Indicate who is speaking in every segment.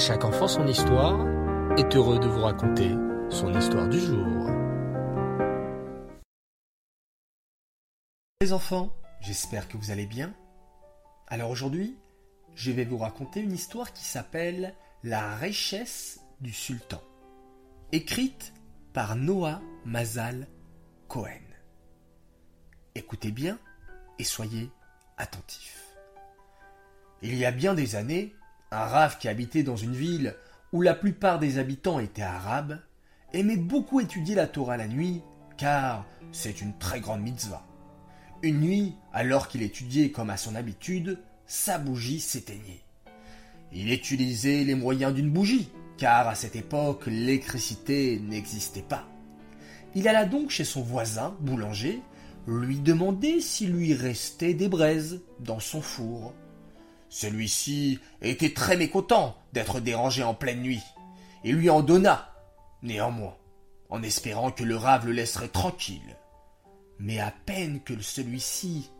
Speaker 1: chaque enfant son histoire est heureux de vous raconter son histoire du jour.
Speaker 2: Les enfants, j'espère que vous allez bien. Alors aujourd'hui, je vais vous raconter une histoire qui s'appelle La richesse du sultan, écrite par Noah Mazal Cohen. Écoutez bien et soyez attentifs. Il y a bien des années, un rave qui habitait dans une ville où la plupart des habitants étaient arabes aimait beaucoup étudier la Torah la nuit, car c'est une très grande mitzvah. Une nuit, alors qu'il étudiait comme à son habitude, sa bougie s'éteignait. Il utilisait les moyens d'une bougie, car à cette époque l'électricité n'existait pas. Il alla donc chez son voisin, boulanger, lui demander s'il lui restait des braises dans son four. Celui-ci était très mécontent d'être dérangé en pleine nuit. Il lui en donna, néanmoins, en espérant que le rave le laisserait tranquille. Mais à peine que celui-ci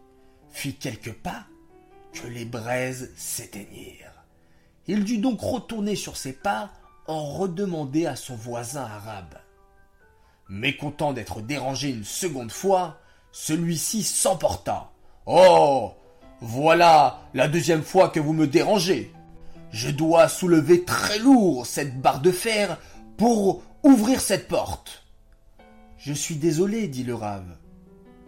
Speaker 2: fit quelques pas, que les braises s'éteignirent. Il dut donc retourner sur ses pas en redemander à son voisin arabe. Mécontent d'être dérangé une seconde fois, celui-ci s'emporta. Oh voilà la deuxième fois que vous me dérangez. Je dois soulever très lourd cette barre de fer pour ouvrir cette porte. Je suis désolé, dit le rave.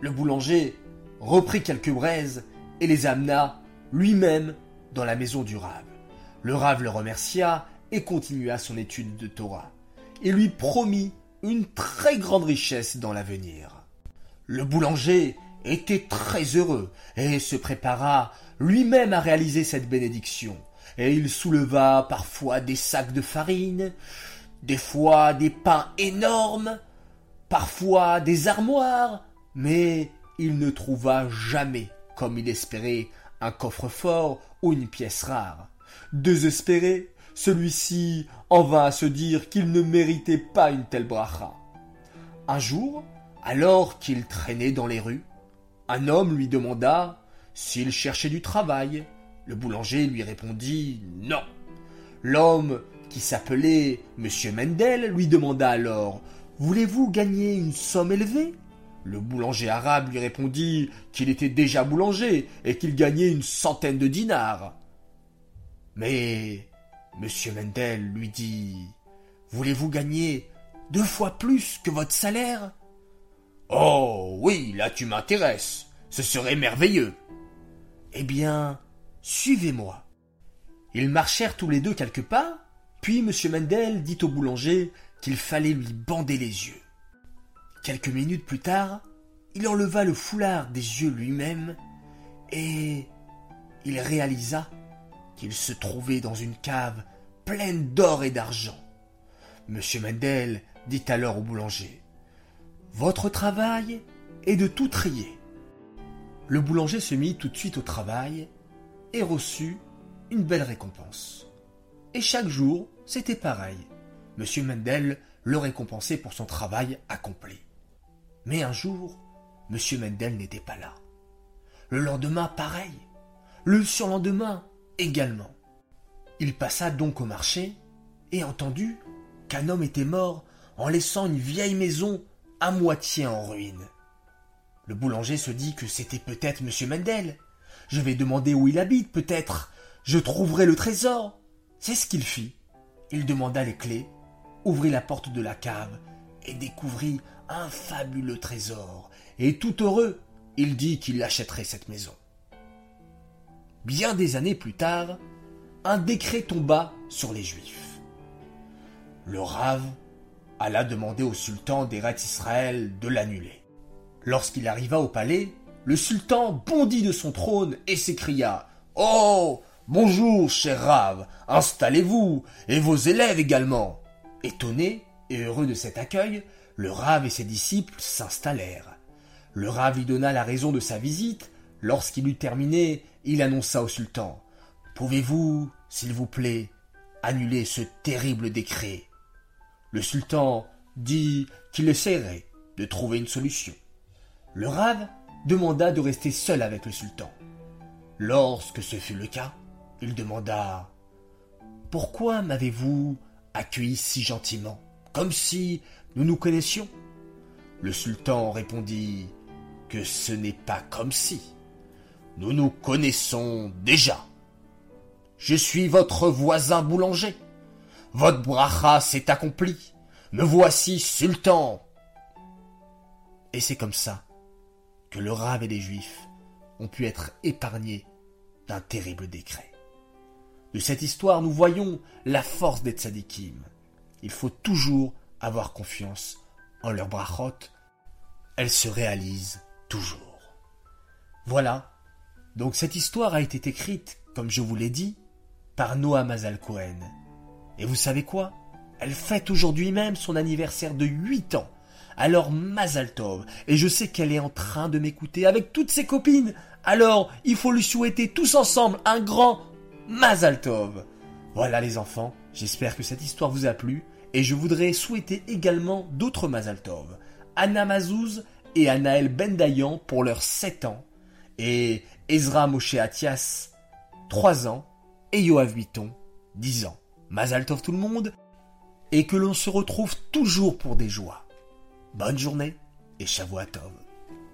Speaker 2: Le boulanger reprit quelques braises et les amena lui-même dans la maison du rave. Le rave le remercia et continua son étude de Torah. Il lui promit une très grande richesse dans l'avenir. Le boulanger était très heureux et se prépara lui-même à réaliser cette bénédiction. Et il souleva parfois des sacs de farine, des fois des pains énormes, parfois des armoires, mais il ne trouva jamais, comme il espérait, un coffre-fort ou une pièce rare. Désespéré, celui-ci en vint à se dire qu'il ne méritait pas une telle bracha. Un jour, alors qu'il traînait dans les rues, un homme lui demanda s'il cherchait du travail. Le boulanger lui répondit non. L'homme, qui s'appelait M. Mendel, lui demanda alors Voulez-vous gagner une somme élevée? Le boulanger arabe lui répondit qu'il était déjà boulanger et qu'il gagnait une centaine de dinars. Mais M. Mendel lui dit Voulez-vous gagner deux fois plus que votre salaire? Oh oui, là tu m'intéresses. Ce serait merveilleux. Eh bien, suivez-moi. Ils marchèrent tous les deux quelques pas, puis M. Mendel dit au boulanger qu'il fallait lui bander les yeux. Quelques minutes plus tard, il enleva le foulard des yeux lui-même et il réalisa qu'il se trouvait dans une cave pleine d'or et d'argent. M. Mendel dit alors au boulanger votre travail est de tout trier. Le boulanger se mit tout de suite au travail et reçut une belle récompense. Et chaque jour, c'était pareil. Monsieur Mendel le récompensait pour son travail accompli. Mais un jour, Monsieur Mendel n'était pas là. Le lendemain, pareil. Le surlendemain, également. Il passa donc au marché et entendit qu'un homme était mort en laissant une vieille maison moitié en ruine. Le boulanger se dit que c'était peut-être M. Mendel. Je vais demander où il habite, peut-être. Je trouverai le trésor. C'est ce qu'il fit. Il demanda les clés, ouvrit la porte de la cave et découvrit un fabuleux trésor. Et tout heureux, il dit qu'il achèterait cette maison. Bien des années plus tard, un décret tomba sur les Juifs. Le rave alla demander au sultan d'Eretz Israël de l'annuler. Lorsqu'il arriva au palais, le sultan bondit de son trône et s'écria Oh Bonjour, cher Rav, installez-vous, et vos élèves également. Étonné et heureux de cet accueil, le Rav et ses disciples s'installèrent. Le Rav lui donna la raison de sa visite. Lorsqu'il eut terminé, il annonça au sultan Pouvez-vous, s'il vous plaît, annuler ce terrible décret? Le sultan dit qu'il essaierait de trouver une solution. Le rave demanda de rester seul avec le sultan. Lorsque ce fut le cas, il demanda pourquoi m'avez-vous accueilli si gentiment, comme si nous nous connaissions? Le sultan répondit que ce n'est pas comme si. Nous nous connaissons déjà. Je suis votre voisin boulanger. Votre bracha s'est accompli. Me voici sultan. Et c'est comme ça que le rave et les juifs ont pu être épargnés d'un terrible décret. De cette histoire, nous voyons la force des tzadikim. Il faut toujours avoir confiance en leur brachot. Elles se réalisent toujours. Voilà. Donc cette histoire a été écrite, comme je vous l'ai dit, par Noah Mazal Cohen. Et vous savez quoi? Elle fête aujourd'hui même son anniversaire de 8 ans. Alors Mazal Tov, et je sais qu'elle est en train de m'écouter avec toutes ses copines. Alors, il faut lui souhaiter tous ensemble un grand Mazal Tov. Voilà les enfants, j'espère que cette histoire vous a plu et je voudrais souhaiter également d'autres Mazal Tov. Anna Mazouz et Anaël Bendayan pour leurs 7 ans et Ezra Moshe Atias 3 ans et Yoav Vuitton 10 ans. Mazal Tov tout le monde et que l'on se retrouve toujours pour des joies. Bonne journée et Shavuot Tov.